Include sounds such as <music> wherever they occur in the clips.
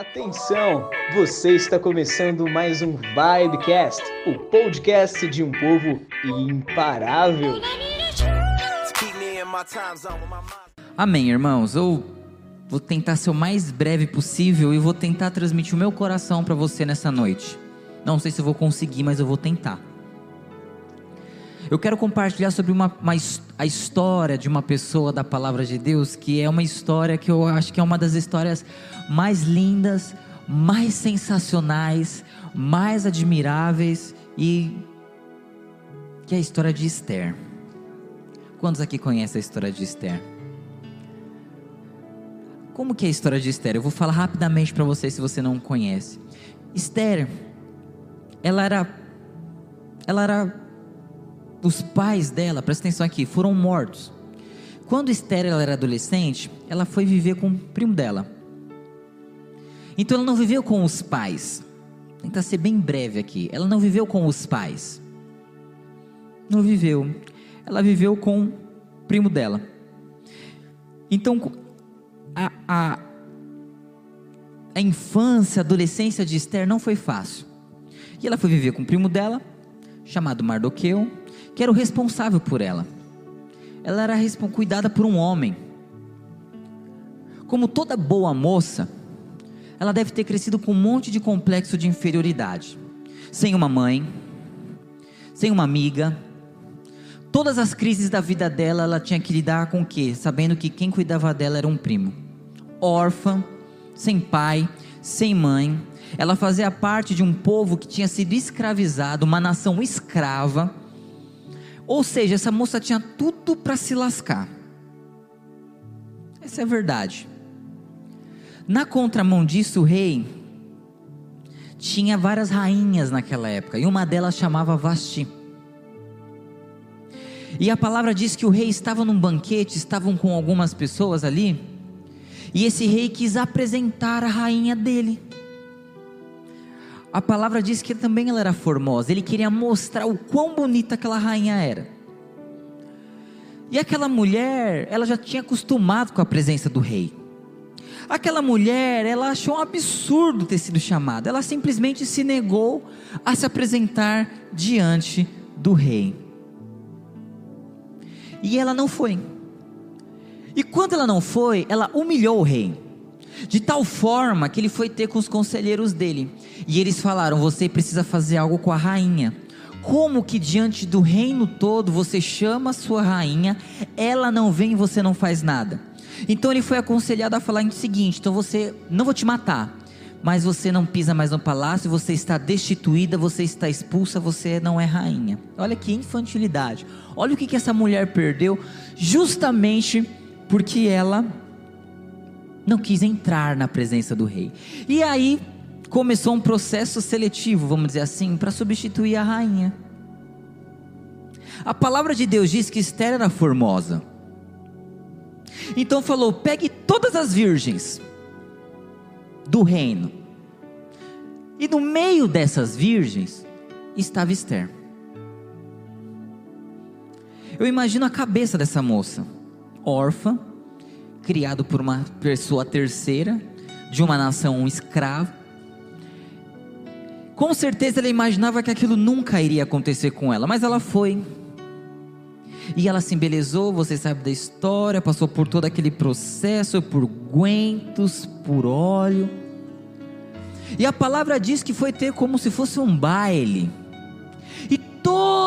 Atenção, você está começando mais um Vibecast, o podcast de um povo imparável. Amém, irmãos. Eu vou tentar ser o mais breve possível e vou tentar transmitir o meu coração para você nessa noite. Não sei se eu vou conseguir, mas eu vou tentar. Eu quero compartilhar sobre uma, uma, a história de uma pessoa da palavra de Deus, que é uma história que eu acho que é uma das histórias mais lindas, mais sensacionais, mais admiráveis e que é a história de Esther. Quantos aqui conhecem a história de Esther? Como que é a história de Esther? Eu vou falar rapidamente para você se você não conhece. Esther, ela era ela era os pais dela, presta atenção aqui, foram mortos. Quando Esther era adolescente, ela foi viver com o primo dela. Então ela não viveu com os pais. Tentar ser bem breve aqui. Ela não viveu com os pais. Não viveu. Ela viveu com o primo dela. Então a, a, a infância, a adolescência de Esther não foi fácil. E ela foi viver com o primo dela, chamado Mardoqueu que era o responsável por ela. Ela era cuidada por um homem. Como toda boa moça, ela deve ter crescido com um monte de complexo de inferioridade. Sem uma mãe, sem uma amiga. Todas as crises da vida dela, ela tinha que lidar com o quê? Sabendo que quem cuidava dela era um primo. Órfã, sem pai, sem mãe. Ela fazia parte de um povo que tinha sido escravizado, uma nação escrava ou seja, essa moça tinha tudo para se lascar. Essa é a verdade. Na contramão disso, o rei tinha várias rainhas naquela época, e uma delas chamava Vasti. E a palavra diz que o rei estava num banquete, estavam com algumas pessoas ali, e esse rei quis apresentar a rainha dele a palavra diz que também ela era formosa. Ele queria mostrar o quão bonita aquela rainha era. E aquela mulher, ela já tinha acostumado com a presença do rei. Aquela mulher, ela achou um absurdo ter sido chamada. Ela simplesmente se negou a se apresentar diante do rei. E ela não foi. E quando ela não foi, ela humilhou o rei de tal forma que ele foi ter com os conselheiros dele. E eles falaram: Você precisa fazer algo com a rainha. Como que diante do reino todo você chama a sua rainha, ela não vem e você não faz nada? Então ele foi aconselhado a falar o seguinte: então você não vou te matar, mas você não pisa mais no palácio, você está destituída, você está expulsa, você não é rainha. Olha que infantilidade. Olha o que, que essa mulher perdeu, justamente porque ela não quis entrar na presença do rei. E aí começou um processo seletivo, vamos dizer assim, para substituir a rainha. A palavra de Deus diz que Esther era formosa. Então falou: pegue todas as virgens do reino. E no meio dessas virgens estava Esther. Eu imagino a cabeça dessa moça, órfã, criado por uma pessoa terceira, de uma nação escrava. Com certeza ela imaginava que aquilo nunca iria acontecer com ela, mas ela foi. E ela se embelezou, você sabe da história, passou por todo aquele processo, por guentos, por óleo. E a palavra diz que foi ter como se fosse um baile. E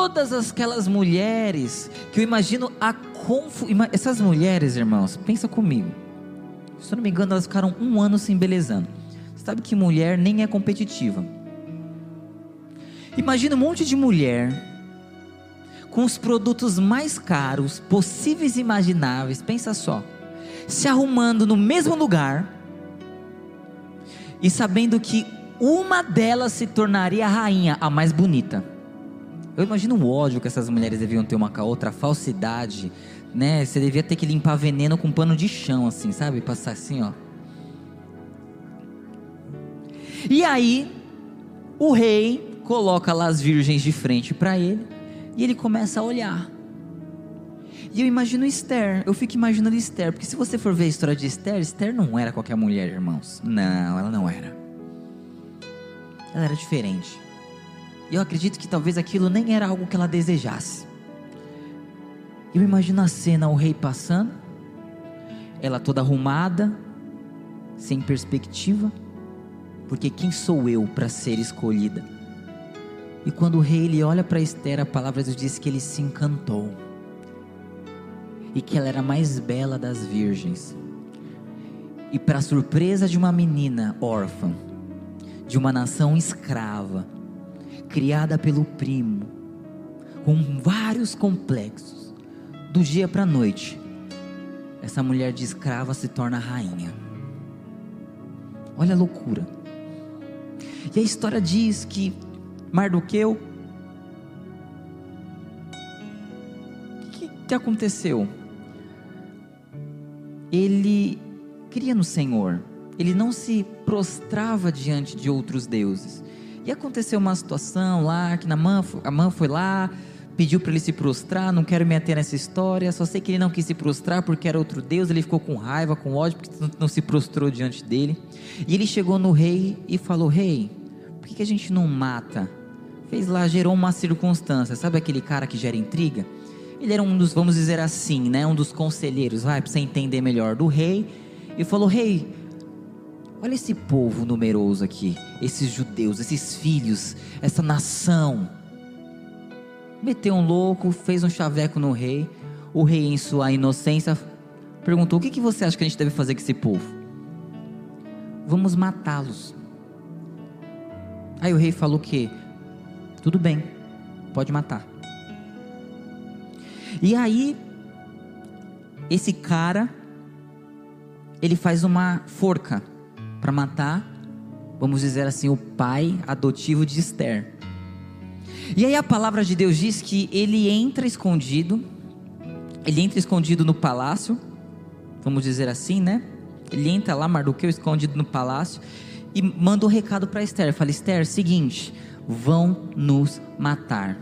todas aquelas mulheres, que eu imagino a confu... Essas mulheres, irmãos, pensa comigo. Se eu não me engano, elas ficaram um ano se embelezando. Sabe que mulher nem é competitiva. Imagina um monte de mulher com os produtos mais caros possíveis e imagináveis. Pensa só, se arrumando no mesmo lugar e sabendo que uma delas se tornaria a rainha, a mais bonita. Eu imagino o ódio que essas mulheres deviam ter uma com a outra, a falsidade, né? Você devia ter que limpar veneno com pano de chão, assim, sabe? Passar assim, ó. E aí, o rei coloca lá as virgens de frente para ele e ele começa a olhar. E eu imagino Esther, eu fico imaginando Esther, porque se você for ver a história de Esther, Esther não era qualquer mulher, irmãos. Não, ela não era. Ela era diferente. E eu acredito que talvez aquilo nem era algo que ela desejasse. Eu imagino a cena, o rei passando, ela toda arrumada, sem perspectiva, porque quem sou eu para ser escolhida? E quando o rei ele olha para Esther, a palavra de diz que ele se encantou e que ela era a mais bela das virgens. E para surpresa de uma menina órfã, de uma nação escrava, criada pelo primo, com vários complexos, do dia para a noite, essa mulher de escrava se torna rainha. Olha a loucura. E a história diz que Mardoqueu. O que, que aconteceu? Ele cria no Senhor, ele não se prostrava diante de outros deuses. E aconteceu uma situação lá que a mãe foi lá, pediu para ele se prostrar, não quero me ater nessa história, só sei que ele não quis se prostrar porque era outro Deus, ele ficou com raiva, com ódio, porque não se prostrou diante dele. E ele chegou no rei e falou: Rei, por que, que a gente não mata? Fez lá, gerou uma circunstância, sabe aquele cara que gera intriga? Ele era um dos, vamos dizer assim, né, um dos conselheiros, vai, para você entender melhor, do rei, e falou: Rei, olha esse povo numeroso aqui, esses judeus, esses filhos, essa nação. Meteu um louco, fez um chaveco no rei. O rei, em sua inocência, perguntou: O que, que você acha que a gente deve fazer com esse povo? Vamos matá-los. Aí o rei falou que tudo bem, pode matar. E aí, esse cara, ele faz uma forca para matar, vamos dizer assim, o pai adotivo de Esther. E aí a palavra de Deus diz que ele entra escondido, ele entra escondido no palácio, vamos dizer assim, né? Ele entra lá, Mardoqueu, escondido no palácio, e manda um recado para Esther. Fala, Esther, seguinte, vão nos matar,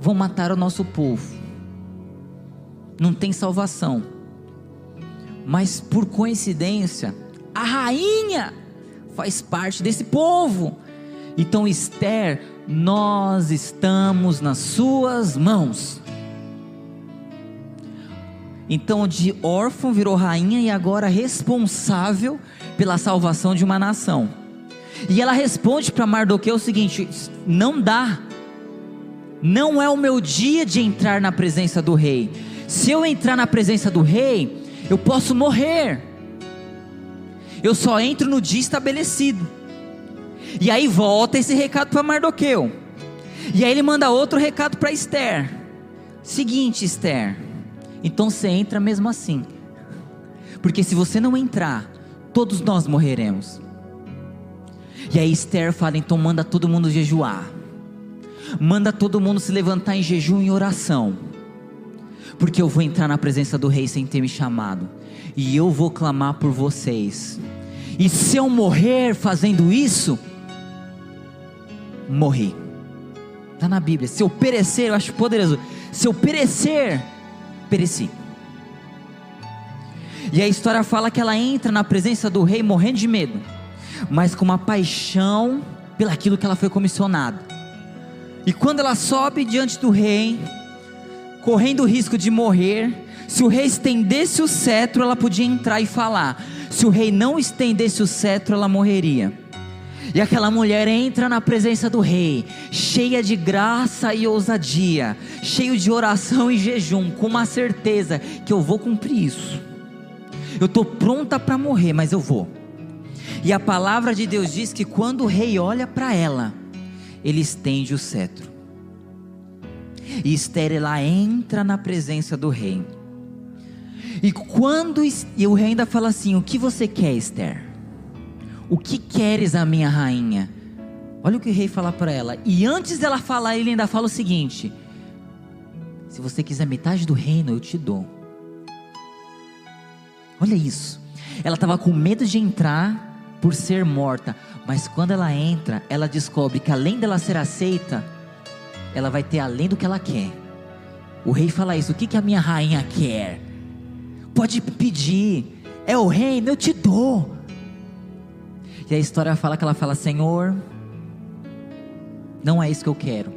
vão matar o nosso povo não tem salvação. Mas por coincidência, a rainha faz parte desse povo. Então, Esther, nós estamos nas suas mãos. Então, de órfão virou rainha e agora responsável pela salvação de uma nação. E ela responde para Mardoqueu o seguinte: não dá, não é o meu dia de entrar na presença do rei se eu entrar na presença do rei, eu posso morrer. Eu só entro no dia estabelecido. E aí volta esse recado para Mardoqueu. E aí ele manda outro recado para Esther. Seguinte, Esther. Então você entra mesmo assim. Porque se você não entrar, todos nós morreremos. E aí Esther fala: então manda todo mundo jejuar. Manda todo mundo se levantar em jejum e oração porque eu vou entrar na presença do Rei sem ter me chamado, e eu vou clamar por vocês. E se eu morrer fazendo isso, morri. Está na Bíblia. Se eu perecer, eu acho poderoso. Se eu perecer, pereci. E a história fala que ela entra na presença do rei morrendo de medo, mas com uma paixão pelaquilo que ela foi comissionada. E quando ela sobe diante do rei, correndo o risco de morrer. Se o rei estendesse o cetro, ela podia entrar e falar. Se o rei não estendesse o cetro, ela morreria. E aquela mulher entra na presença do rei, cheia de graça e ousadia, cheio de oração e jejum, com uma certeza que eu vou cumprir isso. Eu estou pronta para morrer, mas eu vou. E a palavra de Deus diz que quando o rei olha para ela, ele estende o cetro. E Esther ela entra na presença do rei. E quando e o rei ainda fala assim: "O que você quer, Esther? O que queres, a minha rainha?" Olha o que o rei fala para ela. E antes dela falar, ele ainda fala o seguinte: Se você quiser metade do reino, eu te dou. Olha isso. Ela estava com medo de entrar por ser morta, mas quando ela entra, ela descobre que além dela ser aceita, ela vai ter além do que ela quer. O rei fala isso: o que, que a minha rainha quer? Pode pedir, é o reino, eu te dou. E a história fala que ela fala: Senhor, não é isso que eu quero.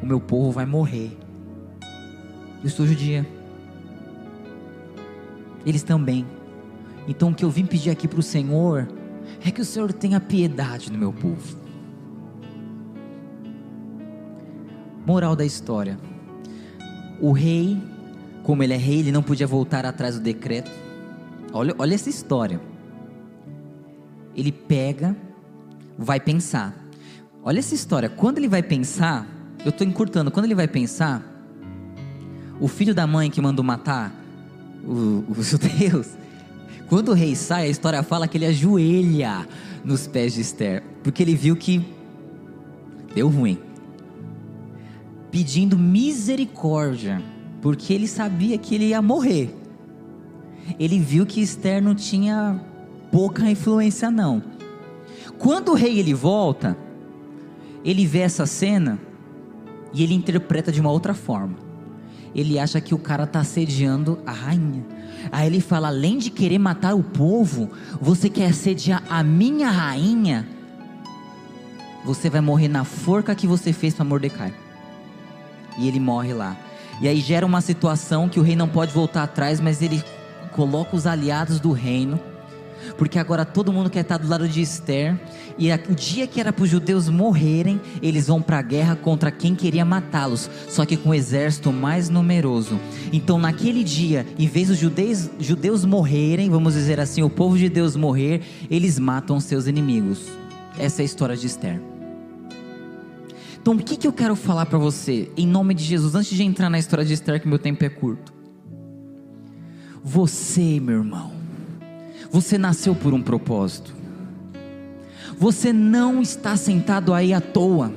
O meu povo vai morrer. Eu sou judia. Eles também. Então o que eu vim pedir aqui para o Senhor é que o Senhor tenha piedade no meu povo. Moral da história: o rei, como ele é rei, ele não podia voltar atrás do decreto. Olha, olha essa história. Ele pega, vai pensar. Olha essa história. Quando ele vai pensar, eu estou encurtando. Quando ele vai pensar, o filho da mãe que mandou matar <laughs> os judeus, quando o rei sai, a história fala que ele ajoelha nos pés de Esther, porque ele viu que deu ruim pedindo misericórdia, porque ele sabia que ele ia morrer. Ele viu que Esther não tinha pouca influência não. Quando o rei ele volta, ele vê essa cena e ele interpreta de uma outra forma. Ele acha que o cara está assediando a rainha. Aí ele fala: além de querer matar o povo, você quer assediar a minha rainha? Você vai morrer na forca que você fez para Mordecai e ele morre lá. E aí gera uma situação que o rei não pode voltar atrás, mas ele coloca os aliados do reino, porque agora todo mundo quer estar do lado de Esther, e o dia que era para os judeus morrerem, eles vão para a guerra contra quem queria matá-los, só que com um exército mais numeroso. Então, naquele dia, em vez dos judeus, judeus morrerem, vamos dizer assim, o povo de Deus morrer, eles matam seus inimigos. Essa é a história de Esther. Então, o que, que eu quero falar para você, em nome de Jesus, antes de entrar na história de Esther, que meu tempo é curto? Você, meu irmão, você nasceu por um propósito. Você não está sentado aí à toa.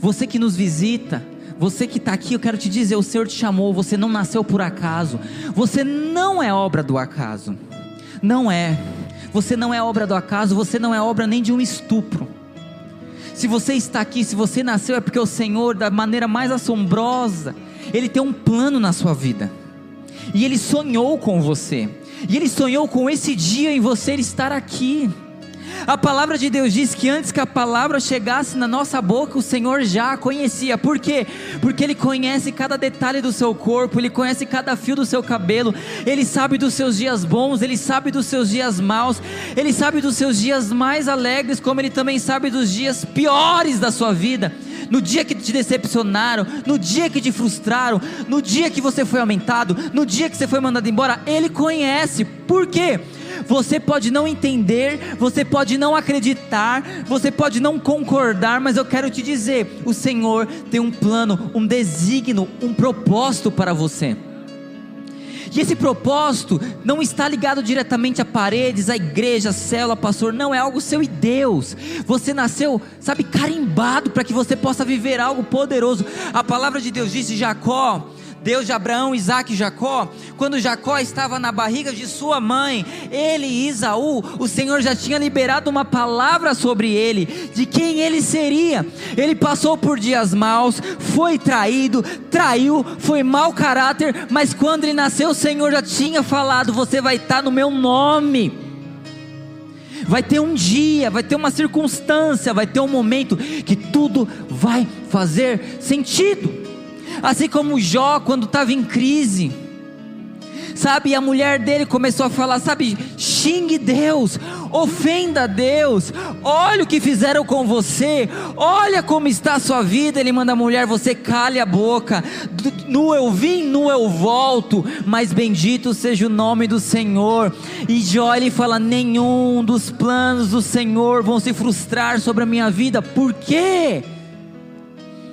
Você que nos visita, você que está aqui, eu quero te dizer: o Senhor te chamou, você não nasceu por acaso. Você não é obra do acaso. Não é. Você não é obra do acaso, você não é obra nem de um estupro. Se você está aqui, se você nasceu, é porque o Senhor, da maneira mais assombrosa, Ele tem um plano na sua vida. E Ele sonhou com você. E Ele sonhou com esse dia em você estar aqui. A palavra de Deus diz que antes que a palavra chegasse na nossa boca, o Senhor já a conhecia. Por quê? Porque Ele conhece cada detalhe do seu corpo, Ele conhece cada fio do seu cabelo, Ele sabe dos seus dias bons, Ele sabe dos seus dias maus, Ele sabe dos seus dias mais alegres, como Ele também sabe dos dias piores da sua vida no dia que te decepcionaram, no dia que te frustraram, no dia que você foi aumentado, no dia que você foi mandado embora, Ele conhece. Por quê? Você pode não entender, você pode não acreditar, você pode não concordar, mas eu quero te dizer: o Senhor tem um plano, um desígnio, um propósito para você. E esse propósito não está ligado diretamente a paredes, a igreja, a célula, pastor, não, é algo seu e Deus. Você nasceu, sabe, carimbado para que você possa viver algo poderoso. A palavra de Deus disse: Jacó, Deus de Abraão, Isaac e Jacó, quando Jacó estava na barriga de sua mãe, ele e Isaú, o Senhor já tinha liberado uma palavra sobre ele, de quem ele seria. Ele passou por dias maus, foi traído, traiu, foi mau caráter, mas quando ele nasceu, o Senhor já tinha falado: Você vai estar no meu nome vai ter um dia, vai ter uma circunstância, vai ter um momento que tudo vai fazer sentido. Assim como Jó, quando estava em crise, sabe? A mulher dele começou a falar, sabe? Xingue Deus, ofenda Deus, olha o que fizeram com você, olha como está a sua vida. Ele manda a mulher, você cale a boca, nu eu vim, nu eu volto, mas bendito seja o nome do Senhor. E Jó ele fala: nenhum dos planos do Senhor vão se frustrar sobre a minha vida, por quê?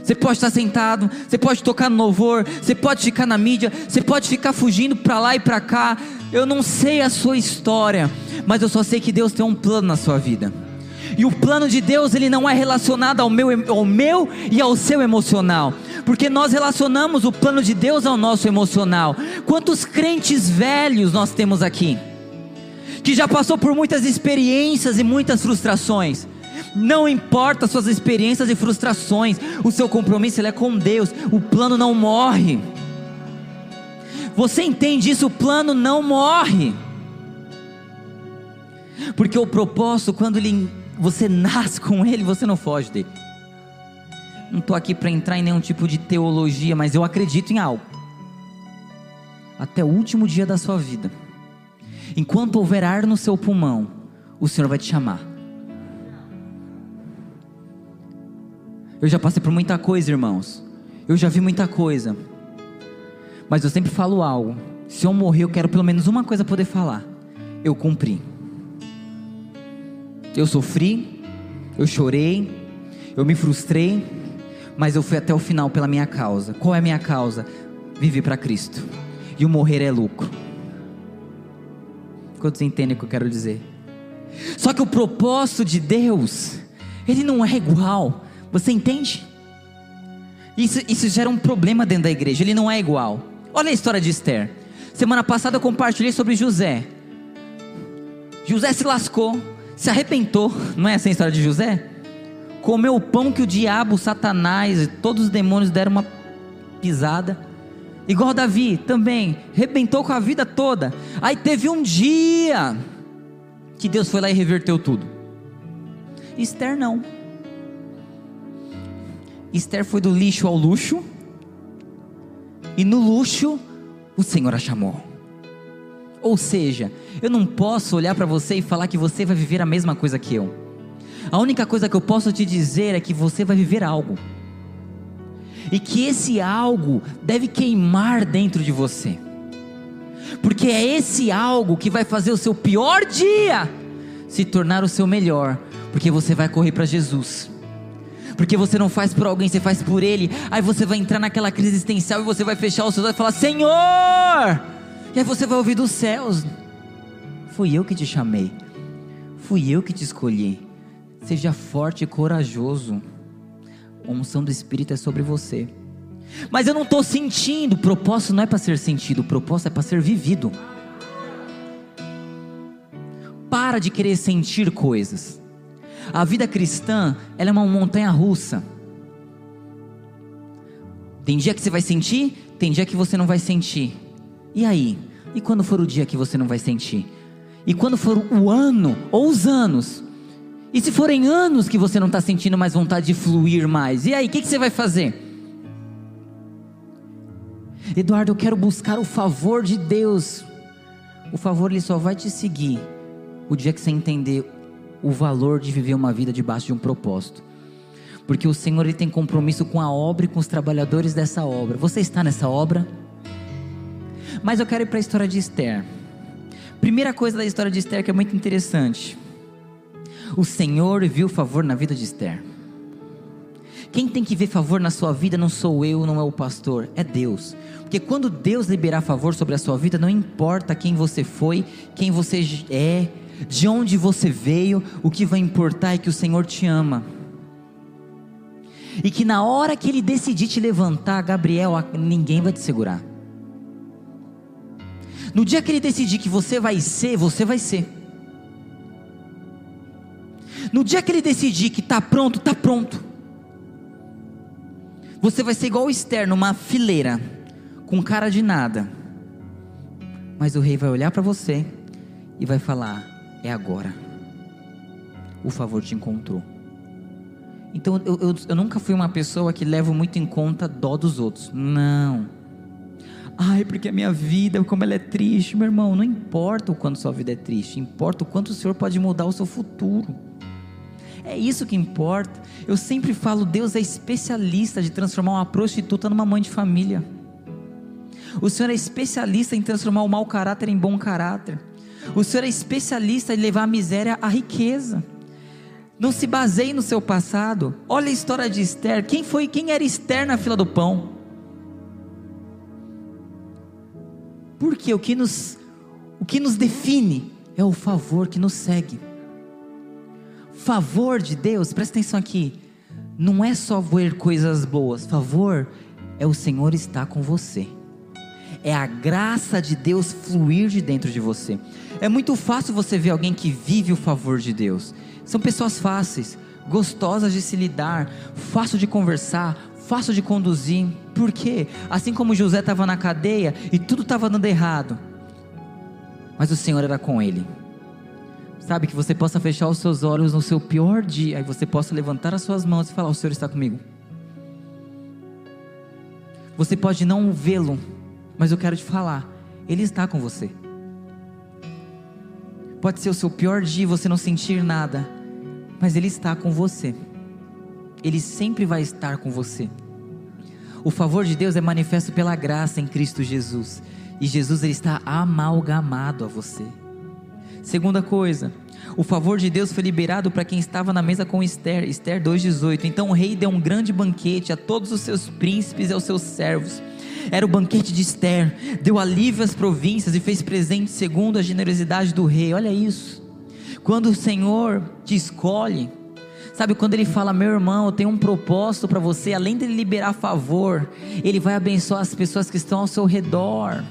Você pode estar sentado, você pode tocar no louvor, você pode ficar na mídia, você pode ficar fugindo para lá e para cá. Eu não sei a sua história, mas eu só sei que Deus tem um plano na sua vida. E o plano de Deus, ele não é relacionado ao meu, ao meu e ao seu emocional. Porque nós relacionamos o plano de Deus ao nosso emocional. Quantos crentes velhos nós temos aqui? Que já passou por muitas experiências e muitas frustrações Não importa suas experiências e frustrações, o seu compromisso é com Deus. O plano não morre. Você entende isso? O plano não morre. Porque o propósito, quando ele, você nasce com ele, você não foge dele. Não estou aqui para entrar em nenhum tipo de teologia, mas eu acredito em algo. Até o último dia da sua vida, enquanto houver ar no seu pulmão, o Senhor vai te chamar. Eu já passei por muita coisa, irmãos. Eu já vi muita coisa. Mas eu sempre falo algo. Se eu morrer, eu quero pelo menos uma coisa poder falar. Eu cumpri. Eu sofri, eu chorei, eu me frustrei, mas eu fui até o final pela minha causa. Qual é a minha causa? Viver para Cristo. E o morrer é lucro. Quantos entendem o que eu quero dizer? Só que o propósito de Deus, ele não é igual. Você entende? Isso, isso gera um problema dentro da igreja. Ele não é igual. Olha a história de Esther. Semana passada eu compartilhei sobre José. José se lascou, se arrepentou. Não é assim a história de José? Comeu o pão que o diabo, Satanás e todos os demônios deram uma pisada. Igual Davi também, arrebentou com a vida toda. Aí teve um dia que Deus foi lá e reverteu tudo. Esther não. Esther foi do lixo ao luxo, e no luxo o Senhor a chamou. Ou seja, eu não posso olhar para você e falar que você vai viver a mesma coisa que eu. A única coisa que eu posso te dizer é que você vai viver algo. E que esse algo deve queimar dentro de você. Porque é esse algo que vai fazer o seu pior dia se tornar o seu melhor, porque você vai correr para Jesus porque você não faz por alguém, você faz por Ele. Aí você vai entrar naquela crise existencial e você vai fechar os seus olhos e falar: Senhor! E aí você vai ouvir dos céus: Fui eu que te chamei, fui eu que te escolhi. Seja forte e corajoso. A unção do Espírito é sobre você. Mas eu não estou sentindo. O propósito não é para ser sentido, o propósito é para ser vivido. Para de querer sentir coisas. A vida cristã, ela é uma montanha russa. Tem dia que você vai sentir, tem dia que você não vai sentir. E aí? E quando for o dia que você não vai sentir? E quando for o ano ou os anos? E se forem anos que você não está sentindo mais vontade de fluir mais? E aí, o que, que você vai fazer? Eduardo, eu quero buscar o favor de Deus. O favor ele só vai te seguir o dia que você entender o valor de viver uma vida debaixo de um propósito. Porque o Senhor ele tem compromisso com a obra e com os trabalhadores dessa obra. Você está nessa obra? Mas eu quero ir para a história de Esther. Primeira coisa da história de Esther que é muito interessante. O Senhor viu favor na vida de Esther. Quem tem que ver favor na sua vida não sou eu, não é o pastor, é Deus. Porque quando Deus liberar favor sobre a sua vida, não importa quem você foi, quem você é, de onde você veio, o que vai importar é que o Senhor te ama. E que na hora que Ele decidir te levantar, Gabriel, ninguém vai te segurar. No dia que Ele decidir que você vai ser, você vai ser. No dia que Ele decidir que está pronto, está pronto. Você vai ser igual o Esther, numa fileira, com cara de nada. Mas o rei vai olhar para você e vai falar: é agora. O favor te encontrou. Então eu, eu, eu nunca fui uma pessoa que leva muito em conta dó dos outros. Não. Ai, porque a minha vida, como ela é triste, meu irmão. Não importa o quanto sua vida é triste, importa o quanto o Senhor pode mudar o seu futuro. É isso que importa. Eu sempre falo, Deus é especialista de transformar uma prostituta numa mãe de família. O Senhor é especialista em transformar o mau caráter em bom caráter. O Senhor é especialista em levar a miséria à riqueza. Não se baseie no seu passado. Olha a história de Esther. Quem foi, quem era Esther na fila do pão? Porque o que nos o que nos define é o favor que nos segue. Favor de Deus, presta atenção aqui. Não é só ver coisas boas. Favor é o Senhor estar com você é a graça de Deus fluir de dentro de você. É muito fácil você ver alguém que vive o favor de Deus. São pessoas fáceis. gostosas de se lidar, fácil de conversar, fácil de conduzir. Por quê? Assim como José estava na cadeia e tudo estava dando errado, mas o Senhor era com ele. Sabe, que você possa fechar os seus olhos no seu pior dia e você possa levantar as suas mãos e falar: O Senhor está comigo. Você pode não vê-lo, mas eu quero te falar, Ele está com você. Pode ser o seu pior dia e você não sentir nada, mas Ele está com você. Ele sempre vai estar com você. O favor de Deus é manifesto pela graça em Cristo Jesus. E Jesus ele está amalgamado a você. Segunda coisa, o favor de Deus foi liberado para quem estava na mesa com Esther, Esther 2,18. Então o rei deu um grande banquete a todos os seus príncipes e aos seus servos. Era o banquete de Esther, deu alívio às províncias e fez presente segundo a generosidade do rei. Olha isso. Quando o Senhor te escolhe, sabe quando ele fala, meu irmão, eu tenho um propósito para você, além de liberar favor, ele vai abençoar as pessoas que estão ao seu redor.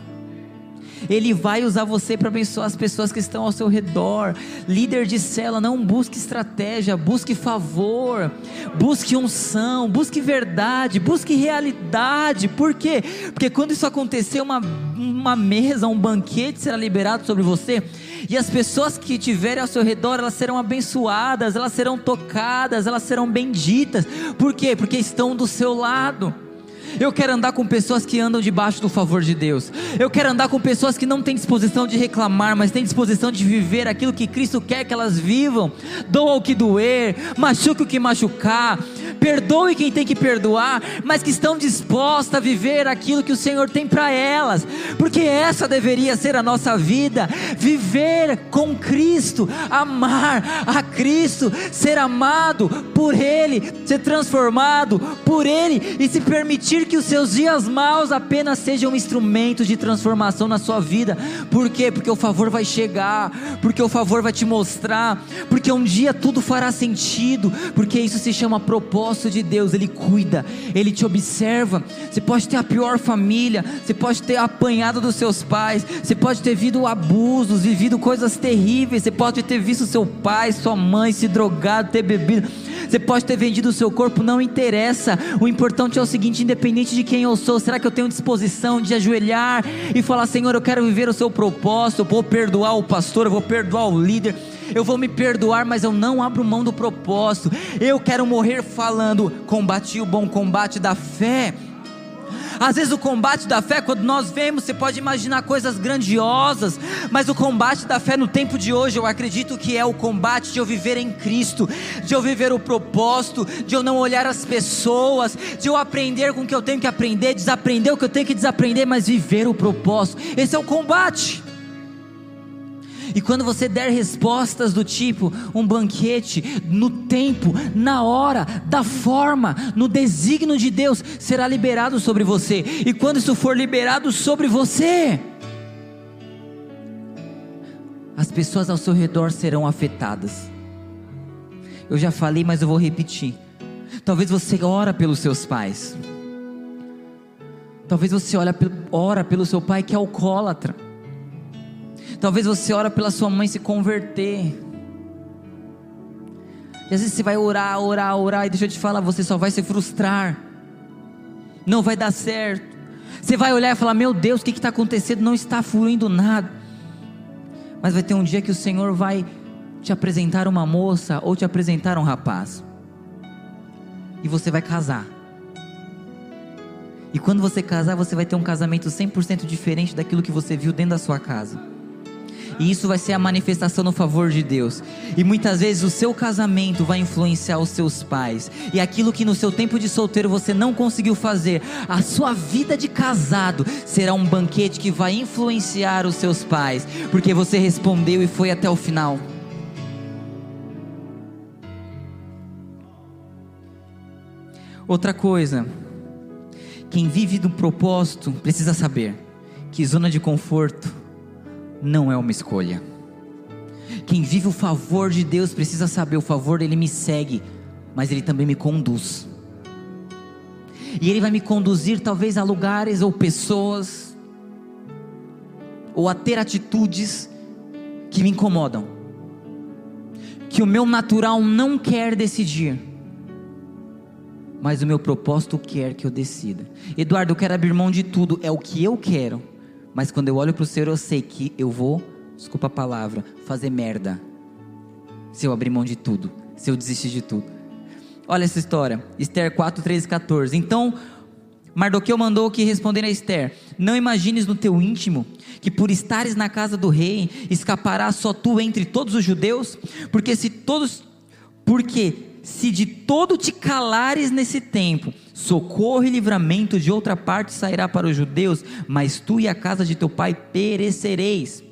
Ele vai usar você para abençoar as pessoas que estão ao seu redor. Líder de cela, não busque estratégia, busque favor, busque unção, busque verdade, busque realidade. Por quê? Porque quando isso acontecer, uma, uma mesa, um banquete será liberado sobre você. E as pessoas que estiverem ao seu redor, elas serão abençoadas, elas serão tocadas, elas serão benditas. Por quê? Porque estão do seu lado. Eu quero andar com pessoas que andam debaixo do favor de Deus. Eu quero andar com pessoas que não têm disposição de reclamar, mas têm disposição de viver aquilo que Cristo quer que elas vivam. Doa o que doer, machuque o que machucar, perdoe quem tem que perdoar, mas que estão dispostas a viver aquilo que o Senhor tem para elas, porque essa deveria ser a nossa vida: viver com Cristo, amar a Cristo, ser amado por Ele, ser transformado por Ele e se permitir que os seus dias maus apenas sejam um instrumento de transformação na sua vida. Por quê? Porque o favor vai chegar, porque o favor vai te mostrar, porque um dia tudo fará sentido, porque isso se chama propósito de Deus. Ele cuida, ele te observa. Você pode ter a pior família, você pode ter apanhado dos seus pais, você pode ter vivido abusos, vivido coisas terríveis, você pode ter visto seu pai, sua mãe se drogado, ter bebido você pode ter vendido o seu corpo, não interessa. O importante é o seguinte: independente de quem eu sou, será que eu tenho disposição de ajoelhar e falar, Senhor, eu quero viver o seu propósito, eu vou perdoar o pastor, eu vou perdoar o líder. Eu vou me perdoar, mas eu não abro mão do propósito. Eu quero morrer falando: combati o bom combate da fé. Às vezes o combate da fé, quando nós vemos, você pode imaginar coisas grandiosas, mas o combate da fé no tempo de hoje, eu acredito que é o combate de eu viver em Cristo, de eu viver o propósito, de eu não olhar as pessoas, de eu aprender com o que eu tenho que aprender, desaprender o que eu tenho que desaprender, mas viver o propósito. Esse é o combate. E quando você der respostas do tipo um banquete, no tempo, na hora, da forma, no desígnio de Deus, será liberado sobre você. E quando isso for liberado sobre você, as pessoas ao seu redor serão afetadas. Eu já falei, mas eu vou repetir. Talvez você ora pelos seus pais. Talvez você ora pelo seu pai que é alcoólatra. Talvez você ora pela sua mãe se converter. E às vezes você vai orar, orar, orar, e deixa eu te falar, você só vai se frustrar. Não vai dar certo. Você vai olhar e falar: Meu Deus, o que está acontecendo? Não está fluindo nada. Mas vai ter um dia que o Senhor vai te apresentar uma moça ou te apresentar um rapaz. E você vai casar. E quando você casar, você vai ter um casamento 100% diferente daquilo que você viu dentro da sua casa. E isso vai ser a manifestação no favor de Deus. E muitas vezes o seu casamento vai influenciar os seus pais. E aquilo que no seu tempo de solteiro você não conseguiu fazer, a sua vida de casado será um banquete que vai influenciar os seus pais, porque você respondeu e foi até o final. Outra coisa, quem vive do propósito precisa saber que zona de conforto não é uma escolha. Quem vive o favor de Deus precisa saber: o favor dele me segue, mas ele também me conduz. E ele vai me conduzir talvez a lugares ou pessoas, ou a ter atitudes que me incomodam, que o meu natural não quer decidir, mas o meu propósito quer que eu decida. Eduardo, eu quero abrir mão de tudo, é o que eu quero, mas quando eu olho para o Senhor, eu sei que eu vou, desculpa a palavra, fazer merda, se eu abrir mão de tudo, se eu desistir de tudo. Olha essa história, Esther 4, 13 e 14. Então, Mardoqueu mandou que responder a Esther: Não imagines no teu íntimo que por estares na casa do rei escaparás só tu entre todos os judeus, porque se todos porque se de todo te calares nesse tempo, socorro e livramento de outra parte sairá para os judeus, mas tu e a casa de teu pai perecereis.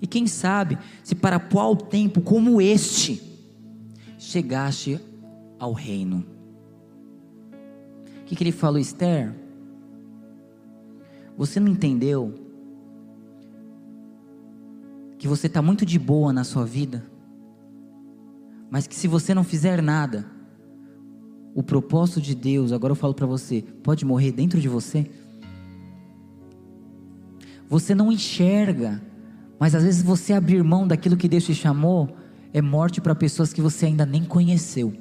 E quem sabe se para qual tempo como este chegaste ao reino. O que, que ele falou, Esther? Você não entendeu que você está muito de boa na sua vida, mas que se você não fizer nada, o propósito de Deus, agora eu falo para você, pode morrer dentro de você? Você não enxerga, mas às vezes você abrir mão daquilo que Deus te chamou é morte para pessoas que você ainda nem conheceu.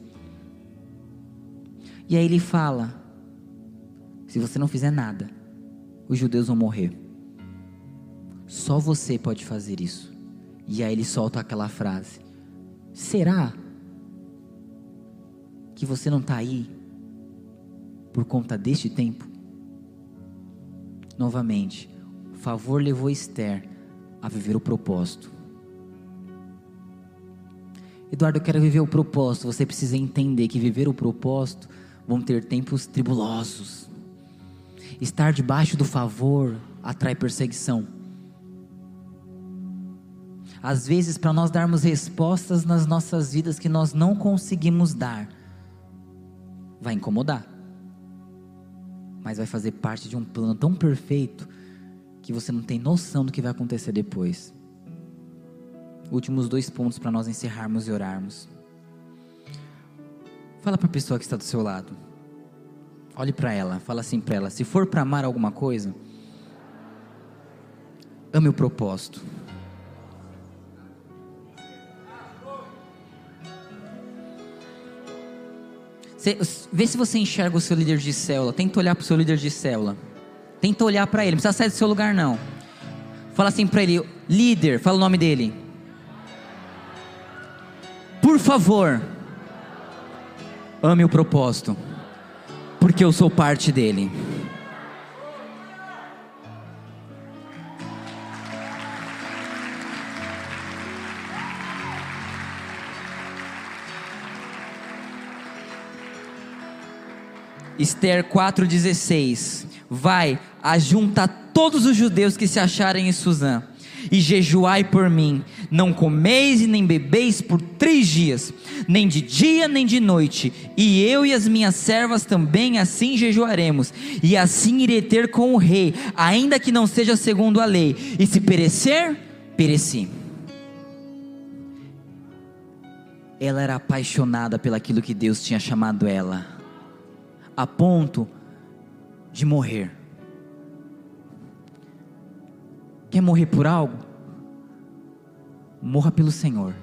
E aí ele fala: se você não fizer nada, os judeus vão morrer. Só você pode fazer isso. E aí ele solta aquela frase: Será que você não está aí por conta deste tempo? Novamente, o favor levou Esther a viver o propósito. Eduardo, eu quero viver o propósito. Você precisa entender que viver o propósito vão ter tempos tribulosos. Estar debaixo do favor atrai perseguição. Às vezes, para nós darmos respostas nas nossas vidas que nós não conseguimos dar, vai incomodar, mas vai fazer parte de um plano tão perfeito que você não tem noção do que vai acontecer depois. Últimos dois pontos para nós encerrarmos e orarmos. Fala para a pessoa que está do seu lado. Olhe para ela, fala assim para ela: se for para amar alguma coisa, ame o propósito. Vê se você enxerga o seu líder de célula. Tenta olhar para o seu líder de célula. Tenta olhar para ele. Não precisa sair do seu lugar, não. Fala assim para ele: líder, fala o nome dele. Por favor, ame o propósito, porque eu sou parte dele. Esther 4,16: Vai, ajunta todos os judeus que se acharem em Suzã e jejuai por mim. Não comeis e nem bebeis por três dias, nem de dia nem de noite. E eu e as minhas servas também assim jejuaremos. E assim irei ter com o rei, ainda que não seja segundo a lei. E se perecer, pereci. Ela era apaixonada pelaquilo que Deus tinha chamado ela, a ponto de morrer. Quer morrer por algo? Morra pelo Senhor.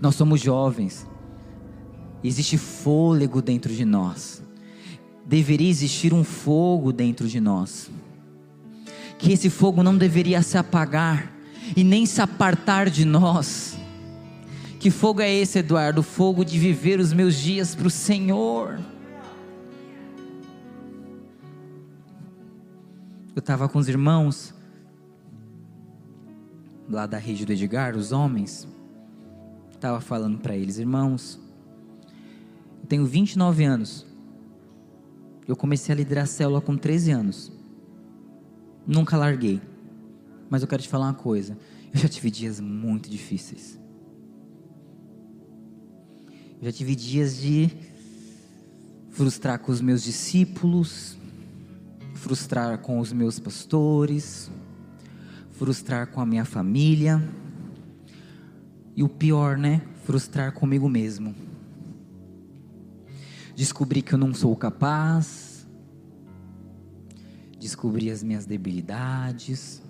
Nós somos jovens. Existe fôlego dentro de nós. Deveria existir um fogo dentro de nós. Que esse fogo não deveria se apagar e nem se apartar de nós. Que fogo é esse, Eduardo? O fogo de viver os meus dias para o Senhor. Eu estava com os irmãos lá da rede do Edgar, os homens. Estava falando para eles, irmãos, eu tenho 29 anos. Eu comecei a liderar a célula com 13 anos. Nunca larguei. Mas eu quero te falar uma coisa. Eu já tive dias muito difíceis. Já tive dias de frustrar com os meus discípulos, frustrar com os meus pastores, frustrar com a minha família. E o pior, né? Frustrar comigo mesmo. Descobrir que eu não sou capaz. Descobrir as minhas debilidades.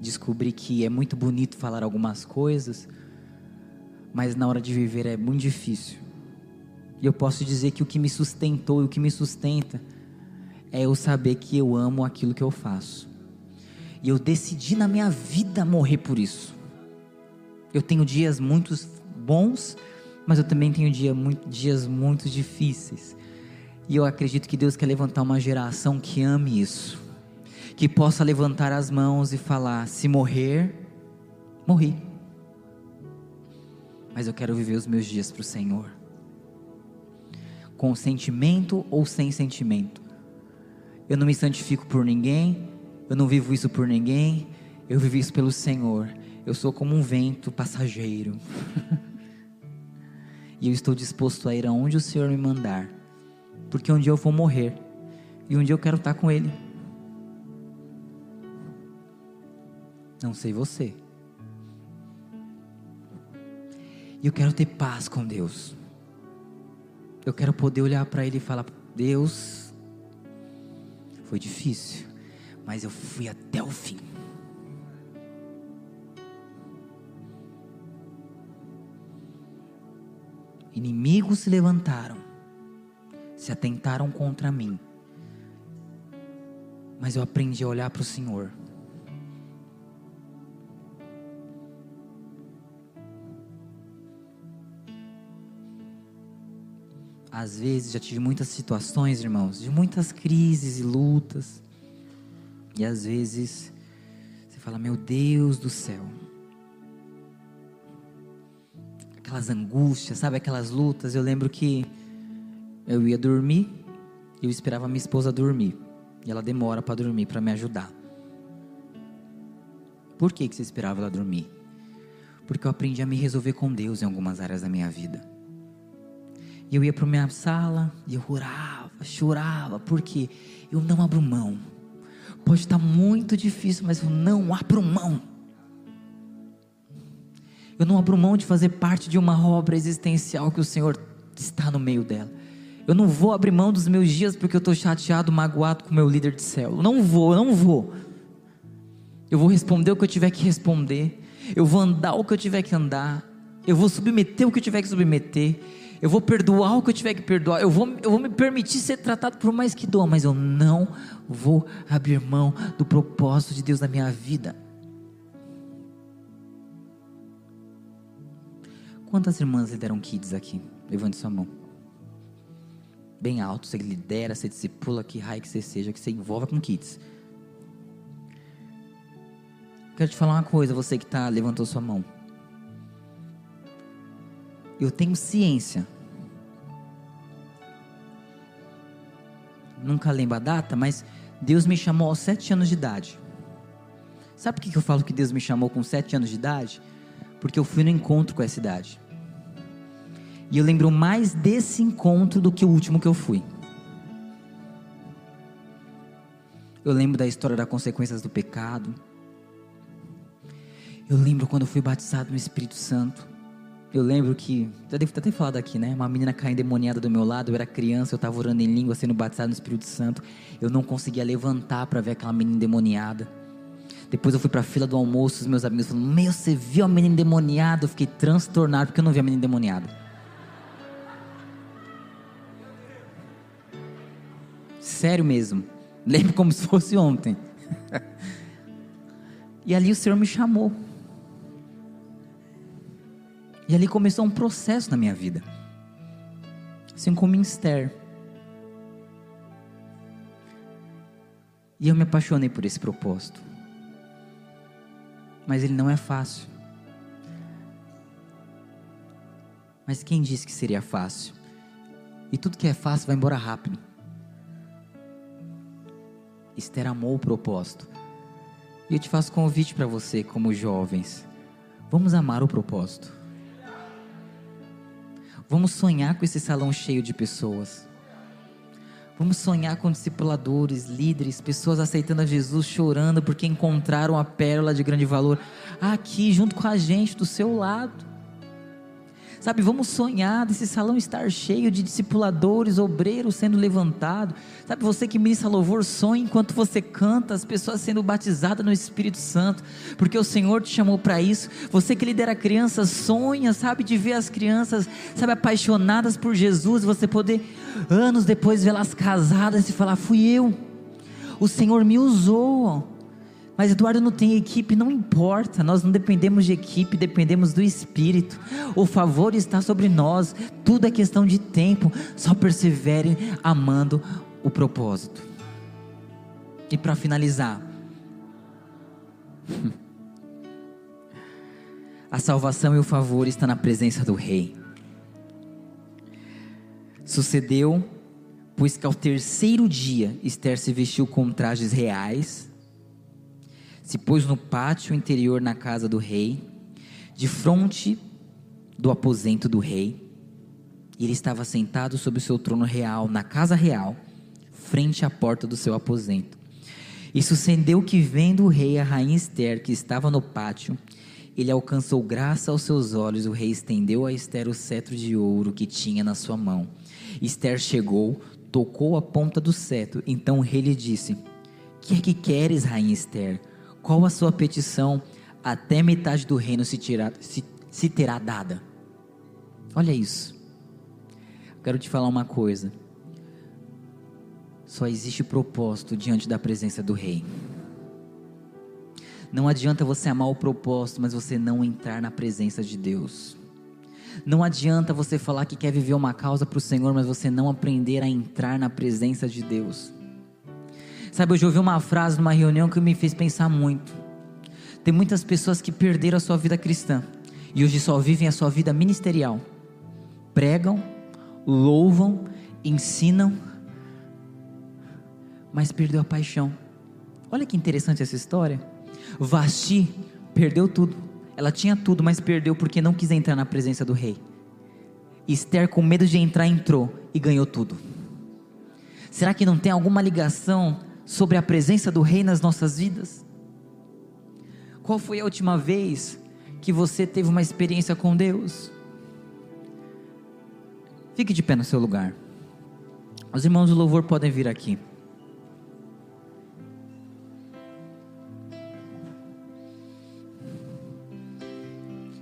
Descobrir que é muito bonito falar algumas coisas, mas na hora de viver é muito difícil. E eu posso dizer que o que me sustentou e o que me sustenta é eu saber que eu amo aquilo que eu faço. E eu decidi na minha vida morrer por isso. Eu tenho dias muito bons, mas eu também tenho dia muito, dias muito difíceis. E eu acredito que Deus quer levantar uma geração que ame isso. Que possa levantar as mãos e falar: se morrer, morri. Mas eu quero viver os meus dias para o Senhor. Com sentimento ou sem sentimento. Eu não me santifico por ninguém, eu não vivo isso por ninguém, eu vivo isso pelo Senhor. Eu sou como um vento passageiro. <laughs> e eu estou disposto a ir aonde o Senhor me mandar, porque um dia eu vou morrer e um dia eu quero estar com Ele. Não sei você. E eu quero ter paz com Deus. Eu quero poder olhar para Ele e falar: Deus, foi difícil, mas eu fui até o fim. Inimigos se levantaram, se atentaram contra mim, mas eu aprendi a olhar para o Senhor. Às vezes já tive muitas situações, irmãos, de muitas crises e lutas. E às vezes você fala: Meu Deus do céu. Aquelas angústias, sabe? Aquelas lutas. Eu lembro que eu ia dormir eu esperava minha esposa dormir. E ela demora para dormir, para me ajudar. Por que, que você esperava ela dormir? Porque eu aprendi a me resolver com Deus em algumas áreas da minha vida. E eu ia para minha sala e eu orava, chorava, porque eu não abro mão. Pode estar muito difícil, mas eu não abro mão. Eu não abro mão de fazer parte de uma obra existencial que o Senhor está no meio dela. Eu não vou abrir mão dos meus dias porque eu estou chateado, magoado com o meu líder de célula. Não vou, não vou. Eu vou responder o que eu tiver que responder. Eu vou andar o que eu tiver que andar. Eu vou submeter o que eu tiver que submeter eu vou perdoar o que eu tiver que perdoar, eu vou, eu vou me permitir ser tratado por mais que doa, mas eu não vou abrir mão do propósito de Deus na minha vida. Quantas irmãs lideram kids aqui? Levante sua mão. Bem alto, você lidera, você discipula, que raio que você seja, que você envolva com kids. Quero te falar uma coisa, você que tá, levantou sua mão eu tenho ciência. Nunca lembro a data, mas Deus me chamou aos sete anos de idade. Sabe por que eu falo que Deus me chamou com sete anos de idade? Porque eu fui no encontro com essa idade. E eu lembro mais desse encontro do que o último que eu fui. Eu lembro da história das consequências do pecado. Eu lembro quando eu fui batizado no Espírito Santo. Eu lembro que, já devo ter falado aqui, né? Uma menina caiu endemoniada do meu lado, eu era criança, eu estava orando em língua, sendo batizado no Espírito Santo. Eu não conseguia levantar para ver aquela menina endemoniada. Depois eu fui para a fila do almoço, os meus amigos falaram: Meu, você viu a menina endemoniada? Eu fiquei transtornado porque eu não vi a menina endemoniada. Sério mesmo. Lembro como se fosse ontem. <laughs> e ali o Senhor me chamou. E ali começou um processo na minha vida. Assim como em Esther. E eu me apaixonei por esse propósito. Mas ele não é fácil. Mas quem disse que seria fácil? E tudo que é fácil vai embora rápido. Esther amou o propósito. E eu te faço convite para você, como jovens. Vamos amar o propósito. Vamos sonhar com esse salão cheio de pessoas. Vamos sonhar com discipuladores, líderes, pessoas aceitando a Jesus, chorando porque encontraram a pérola de grande valor aqui, junto com a gente, do seu lado. Sabe, vamos sonhar desse salão estar cheio de discipuladores, obreiros sendo levantados. Sabe, você que ministra louvor, sonha enquanto você canta, as pessoas sendo batizadas no Espírito Santo, porque o Senhor te chamou para isso. Você que lidera crianças, sonha, sabe, de ver as crianças, sabe, apaixonadas por Jesus, você poder, anos depois, vê-las casadas e falar: fui eu, o Senhor me usou. Mas Eduardo não tem equipe, não importa, nós não dependemos de equipe, dependemos do Espírito. O favor está sobre nós, tudo é questão de tempo, só perseverem amando o propósito. E para finalizar, <laughs> a salvação e o favor está na presença do Rei. Sucedeu, pois que ao terceiro dia Esther se vestiu com trajes reais se pôs no pátio interior na casa do rei, de frente do aposento do rei. E ele estava sentado sobre o seu trono real, na casa real, frente à porta do seu aposento. E sucedeu que, vendo o rei a rainha Esther, que estava no pátio, ele alcançou graça aos seus olhos. O rei estendeu a Esther o cetro de ouro que tinha na sua mão. Esther chegou, tocou a ponta do cetro. Então o rei lhe disse: Que é que queres, rainha Esther? Qual a sua petição? Até metade do reino se, tirar, se, se terá dada. Olha isso. quero te falar uma coisa. Só existe propósito diante da presença do rei. Não adianta você amar o propósito, mas você não entrar na presença de Deus. Não adianta você falar que quer viver uma causa para o Senhor, mas você não aprender a entrar na presença de Deus. Sabe, hoje eu ouvi uma frase numa reunião que me fez pensar muito. Tem muitas pessoas que perderam a sua vida cristã e hoje só vivem a sua vida ministerial. Pregam, louvam, ensinam, mas perdeu a paixão. Olha que interessante essa história. Vasti perdeu tudo. Ela tinha tudo, mas perdeu porque não quis entrar na presença do rei. Esther, com medo de entrar, entrou e ganhou tudo. Será que não tem alguma ligação sobre a presença do Rei nas nossas vidas? Qual foi a última vez que você teve uma experiência com Deus? Fique de pé no seu lugar. Os irmãos do louvor podem vir aqui.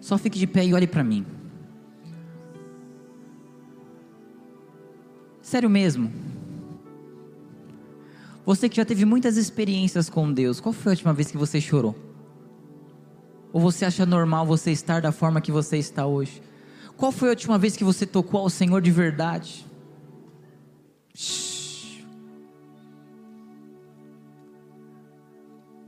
Só fique de pé e olhe para mim. Sério mesmo. Você que já teve muitas experiências com Deus, qual foi a última vez que você chorou? Ou você acha normal você estar da forma que você está hoje? Qual foi a última vez que você tocou ao Senhor de verdade?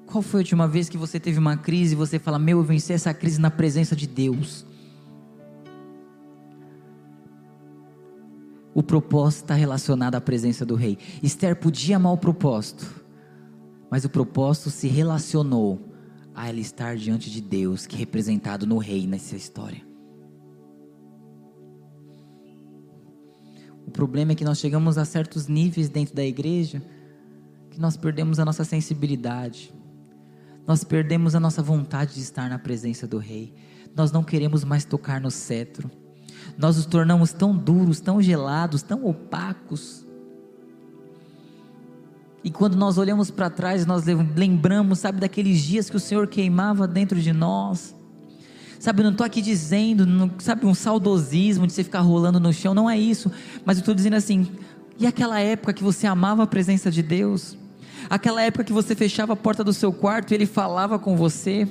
Qual foi a última vez que você teve uma crise e você fala: Meu, eu venci essa crise na presença de Deus? O propósito está relacionado à presença do rei. Esther podia amar o propósito, mas o propósito se relacionou a ela estar diante de Deus, que é representado no rei nessa história. O problema é que nós chegamos a certos níveis dentro da igreja que nós perdemos a nossa sensibilidade, nós perdemos a nossa vontade de estar na presença do rei, nós não queremos mais tocar no cetro nós nos tornamos tão duros, tão gelados, tão opacos. E quando nós olhamos para trás, nós lembramos, sabe, daqueles dias que o Senhor queimava dentro de nós. Sabe, eu não estou aqui dizendo, não, sabe, um saudosismo de você ficar rolando no chão, não é isso. Mas eu estou dizendo assim, e aquela época que você amava a presença de Deus? Aquela época que você fechava a porta do seu quarto e Ele falava com você?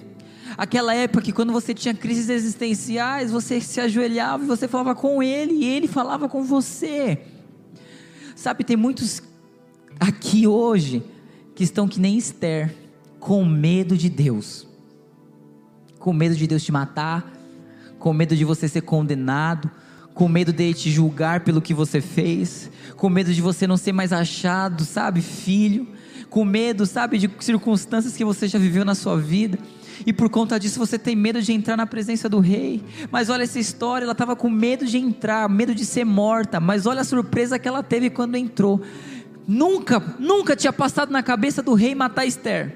Aquela época que quando você tinha crises existenciais, você se ajoelhava e você falava com ele e ele falava com você. Sabe, tem muitos aqui hoje que estão que nem Esther, com medo de Deus. Com medo de Deus te matar, com medo de você ser condenado, com medo de te julgar pelo que você fez, com medo de você não ser mais achado, sabe, filho, com medo, sabe, de circunstâncias que você já viveu na sua vida e por conta disso você tem medo de entrar na presença do rei. Mas olha essa história, ela estava com medo de entrar, medo de ser morta, mas olha a surpresa que ela teve quando entrou. Nunca, nunca tinha passado na cabeça do rei matar Esther.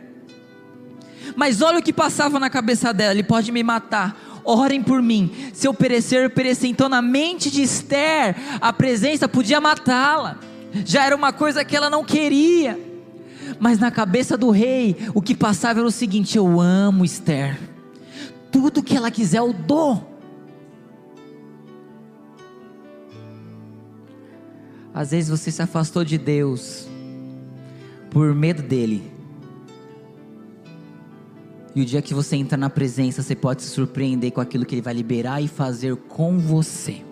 Mas olha o que passava na cabeça dela: ele pode me matar, orem por mim. Se eu perecer, eu perecer. Então, na mente de Esther, a presença podia matá-la. Já era uma coisa que ela não queria. Mas na cabeça do rei, o que passava era o seguinte: eu amo Esther. Tudo que ela quiser, eu dou. Às vezes você se afastou de Deus por medo dele. E o dia que você entra na presença, você pode se surpreender com aquilo que ele vai liberar e fazer com você.